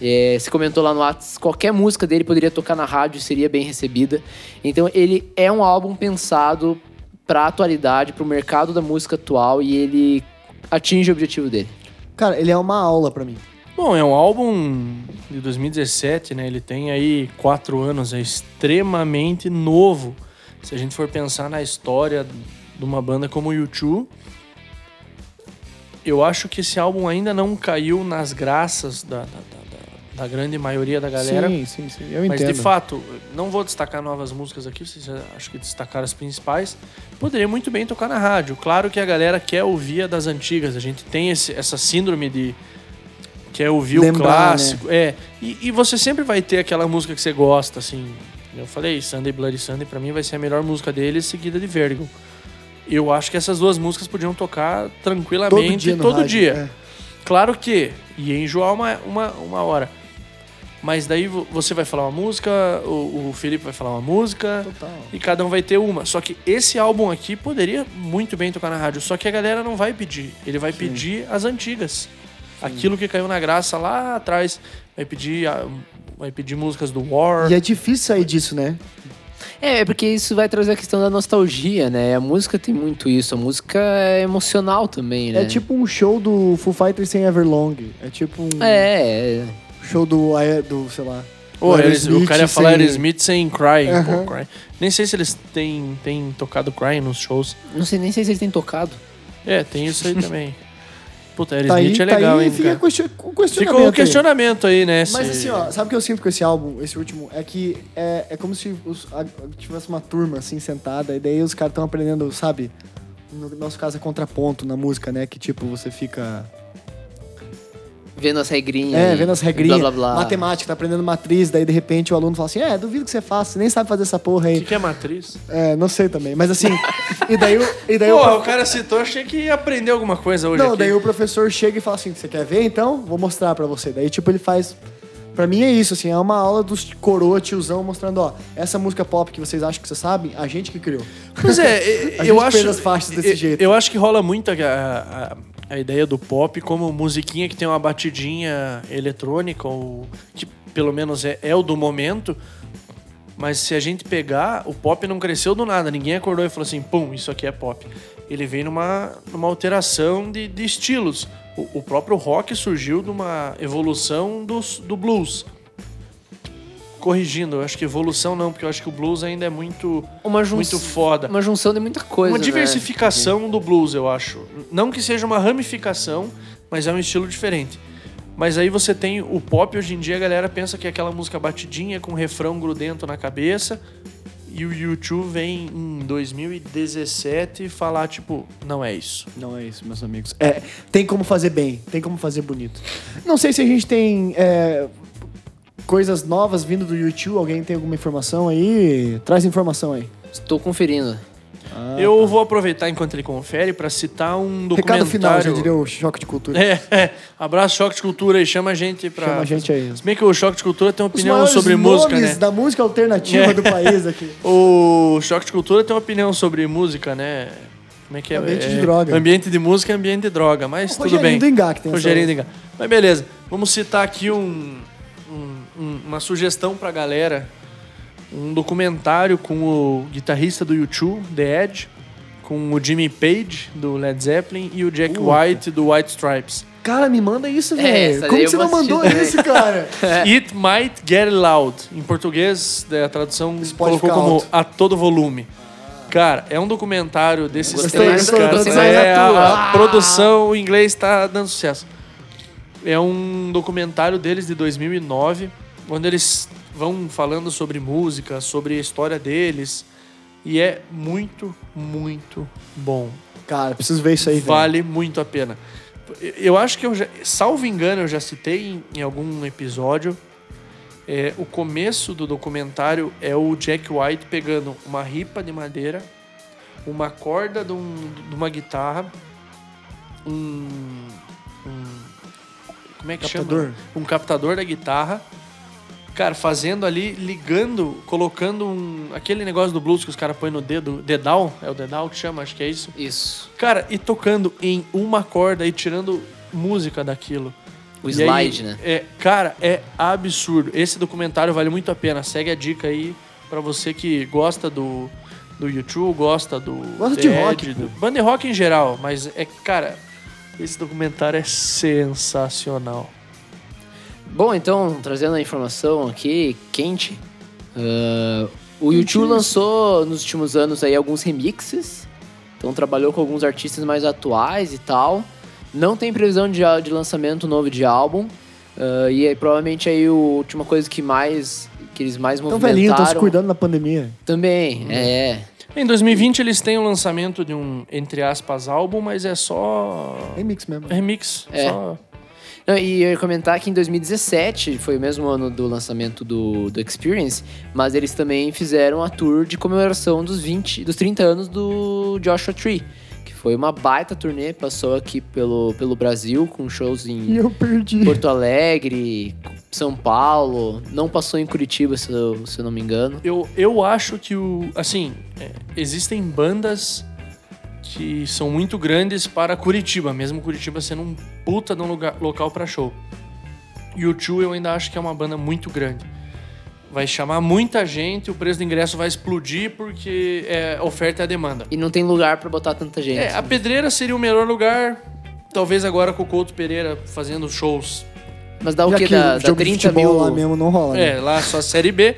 É, você comentou lá no Whats, qualquer música dele poderia tocar na rádio e seria bem recebida. Então ele é um álbum pensado pra atualidade, pro mercado da música atual e ele atinge o objetivo dele. Cara, ele é uma aula pra mim. Bom, é um álbum de 2017, né? Ele tem aí quatro anos, é extremamente novo. Se a gente for pensar na história de uma banda como o U2, eu acho que esse álbum ainda não caiu nas graças da, da, da- da- grande maioria da galera. Sim, sim, sim. Eu Mas entendo. de fato, não vou destacar novas músicas aqui, vocês acho que destacaram as principais. Poderia muito bem tocar na rádio. Claro que a galera quer ouvir a das antigas. A gente tem esse- essa síndrome de quer ouvir Lembrar, o clássico. É. E, e você sempre vai ter aquela música que você gosta, assim. Eu falei, Sunday Bloody Sunday pra mim vai ser a melhor música dele, seguida de Vertigo. Eu acho que essas duas músicas podiam tocar tranquilamente todo dia todo rádio, dia. é. Claro que ia enjoar uma, uma, uma hora. Mas daí vo- você vai falar uma música, o, o Felipe vai falar uma música, Total. e cada um vai ter uma. Só que esse álbum aqui poderia muito bem tocar na rádio, só que a galera não vai pedir. Ele vai pedir as antigas. Aquilo que caiu na graça lá atrás. Vai pedir, vai pedir músicas do War. E é difícil sair disso, né? É, é porque isso vai trazer a questão da nostalgia, né? A música tem muito isso, a música é emocional também, né? É tipo um show do Full Fighters sem Everlong. É tipo um É, é. show do, do sei lá. Eles- o cara ia falar sem- Aerosmith sem Cry. Aham. pô, Cry. Nem sei se eles têm, têm tocado Cry nos shows. Não sei nem sei se eles têm tocado. É, tem isso aí também. (laughs) Puta, Tá aí, Aerosmith é tá legal, aí, hein, fica cara? question- questionamento. Ficou o aí. questionamento aí, né? Mas se- assim, ó, sabe o que eu sinto com esse álbum, esse último? É que é, é como se os- a- tivesse uma turma assim sentada, e daí os caras estão aprendendo, sabe? No nosso caso é contraponto na música, né? Que tipo, você fica. Vendo as regrinhas. É, vendo as regrinhas. Blá, blá, blá. Matemática, tá aprendendo matriz, daí de repente o aluno fala assim: É, duvido que você faça, você nem sabe fazer essa porra O aí. que, que é matriz? É, não sei também. Mas assim, e daí, o- e daí o Porra, prof- o cara citou, achei que ia aprender alguma coisa hoje Não, aqui. daí o professor chega e fala assim: Você quer ver então? Vou mostrar pra você. Daí, tipo, ele faz. Pra mim é isso, assim, é uma aula dos coroa tiozão mostrando, ó, essa música pop que vocês acham que vocês sabem, a gente que criou. Pois é, (laughs) A eu gente acho. fez as faixas desse eu- jeito. Eu acho que rola muito a, a- a ideia do pop como musiquinha que tem uma batidinha eletrônica, ou que pelo menos é, é o do momento. Mas se a gente pegar, o pop não cresceu do nada. Ninguém acordou e falou assim, pum, isso aqui é pop. Ele veio numa, numa alteração de, de estilos. O, o próprio rock surgiu de uma evolução dos, do blues. Corrigindo, eu acho que evolução não, porque eu acho que o blues ainda é muito, Uma jun- muito foda. Uma junção de muita coisa. Uma né? diversificação do blues, eu acho. Não que seja uma ramificação, mas é um estilo diferente. Mas aí você tem o pop hoje em dia, a galera pensa que é aquela música batidinha com refrão grudento na cabeça. E o YouTube vem em 2017 falar, tipo, não é isso. Não é isso, meus amigos. É, tem como fazer bem, tem como fazer bonito. Não sei se a gente tem é, coisas novas vindo do YouTube, alguém tem alguma informação aí? Traz informação aí. Estou conferindo. eu vou aproveitar enquanto ele confere para citar um documentário. Recado final, já diria o Choque de Cultura. É, é. Abraço, Choque de Cultura aí. Chama a gente pra. Chama a gente aí. Se bem que o Choque de Cultura tem uma opinião sobre música, né? da música alternativa É. do país aqui. (laughs) O Choque de Cultura tem uma opinião sobre música, né? Como é que é? Ambiente de É, droga. Ambiente de música é ambiente de droga, mas O tudo Rogerinho bem. do Engar que tem Rogerinho do. Mas beleza, vamos citar aqui um, um- um- uma sugestão pra galera. Um documentário com o guitarrista do U2, The Edge, com o Jimmy Page, do Led Zeppelin, e o Jack Puta. White, do White Stripes. Cara, me manda isso, É, velho. essa Como você não mandou também. isso, cara? (laughs) It Might Get Loud. Em português, né, a tradução colocou como alto. A Todo Volume. Cara, é um documentário desses Gostei três mais mais É, a, a produção, o inglês tá dando sucesso. É um documentário deles de 2009, onde eles vão falando sobre música, sobre a história deles. E é muito, muito bom. Cara, preciso ver isso aí. Vale muito a pena. Eu acho que eu já, salvo engano, eu já citei em, em algum episódio. é, o começo do documentário é o Jack White pegando uma ripa de madeira, uma corda de, um- de uma guitarra, um, um- como é que Captador. chama? Um captador da guitarra. Cara, fazendo ali, ligando, colocando um, aquele negócio do blues que os caras põem no dedo, dedal, é o dedal que chama, acho que é isso. Isso. Cara, e tocando em uma corda e tirando música daquilo. O E slide, aí, né? É, cara, é absurdo. Esse documentário vale muito a pena. Segue a dica aí pra você que gosta do, do YouTube, gosta do. Gosta de rock, do, banda de rock em geral. Mas é, cara, esse documentário é sensacional. Bom, então, trazendo a informação aqui, quente. ah, o YouTube lançou nos últimos anos aí alguns remixes. Então trabalhou com alguns artistas mais atuais e tal. Não tem previsão de, de lançamento novo de álbum. ah, e aí, provavelmente aí a última coisa que mais que eles mais Tão movimentaram velhinho, estão se cuidando na pandemia. também é Em 2020 eles têm o lançamento de um, entre aspas, álbum, mas é só. Remix mesmo. Remix. É. Só... Não, e eu ia comentar que em 2017 foi o mesmo ano do lançamento do, do Experience, mas eles também fizeram a tour de comemoração dos 20, dos 30 anos do Joshua Tree, que foi uma baita turnê, passou aqui pelo, pelo Brasil com shows em eu perdi. Porto Alegre, São Paulo, não passou em Curitiba, se eu, se eu não me engano. Eu, eu acho que o. Assim, é, existem bandas que são muito grandes para Curitiba, mesmo Curitiba sendo um puta de um lugar, local para show. E o Two eu ainda acho que é uma banda muito grande. Vai chamar muita gente, o preço do ingresso vai explodir porque é oferta e a demanda. E não tem lugar pra botar tanta gente. É, a Pedreira seria o melhor lugar, talvez agora com o Couto Pereira fazendo shows. Mas dá o Já quê? que Dá, dá jogo de 30 futebol mil. lá mesmo não rola. né? É, lá só Série B.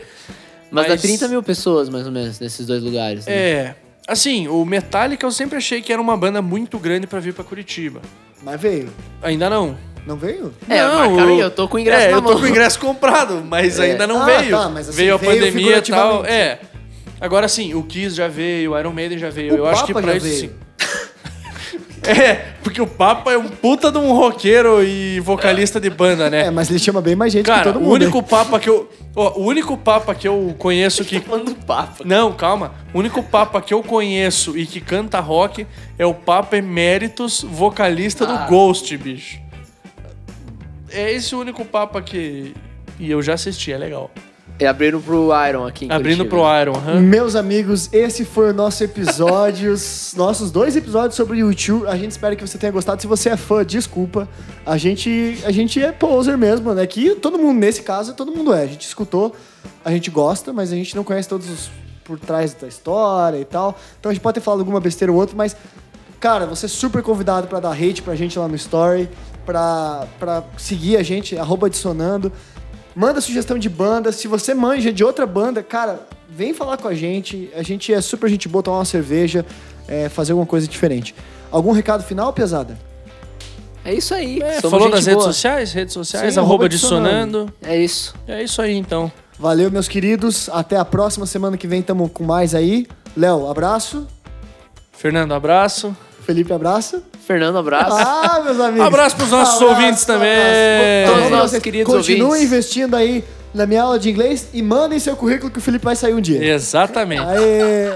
Mas, dá Mas- 30 mil pessoas, mais ou menos, nesses dois lugares. né? É. Assim, o Metallica eu sempre achei que era uma banda muito grande pra vir pra Curitiba. Mas veio. Ainda não. Não veio? É, marcaram aí, eu tô com o ingresso é, na eu tô mão. com o ingresso comprado, mas É. ainda não Ah, veio. tá, mas assim, veio a veio pandemia e tal. É. Agora sim, o Kiss já veio, o Iron Maiden já veio. O eu acho que Papa pra já isso veio. sim. (laughs) É, porque o Papa é um puta de um roqueiro e vocalista de banda, né? É, mas ele chama bem mais gente Cara, que todo o mundo. único hein? Papa que eu. ó, o único Papa que eu conheço que. Falando do Papa. Não, calma. O único Papa que eu conheço e que canta rock é o Papa Emeritus, vocalista Ah. do Ghost, bicho. É esse o único Papa que. E eu já assisti, é legal. É abrindo pro Iron aqui em Abrindo Curitiba. pro Iron, hã? Meus amigos, esse foi o nosso episódio, (laughs) os nossos dois episódios sobre o YouTube. A gente espera que você tenha gostado. Se você é fã, desculpa. A gente, a gente é poser mesmo, né? Que todo mundo, nesse caso, todo mundo é. A gente escutou, a gente gosta, mas a gente não conhece todos os por trás da história e tal. Então a gente pode ter falado alguma besteira ou outra, mas, cara, você é super convidado pra dar hate pra gente lá no Story, pra, pra seguir a gente, arroba adicionando. Manda sugestão de banda. Se você manja de outra banda, cara, vem falar com a gente. A gente é super gente boa, tomar uma cerveja, é, fazer alguma coisa diferente. Algum recado final, pesada? É isso aí. É, somos falou gente das redes boa. sociais? Redes sociais, Sim, arroba arroba adicionando. É isso. É isso aí, então. Valeu, meus queridos. Até a próxima semana que vem, tamo com mais aí. Léo, abraço. Fernando, abraço. Felipe, abraço. Fernando, abraço. Ah, meus amigos. Abraço pros nossos ouvintes também. Todos Então, nossos vocês queridos Continuem ouvintes. investindo aí na minha aula de inglês e mandem seu currículo que o Felipe vai sair um dia. Exatamente. Aê!